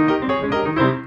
Música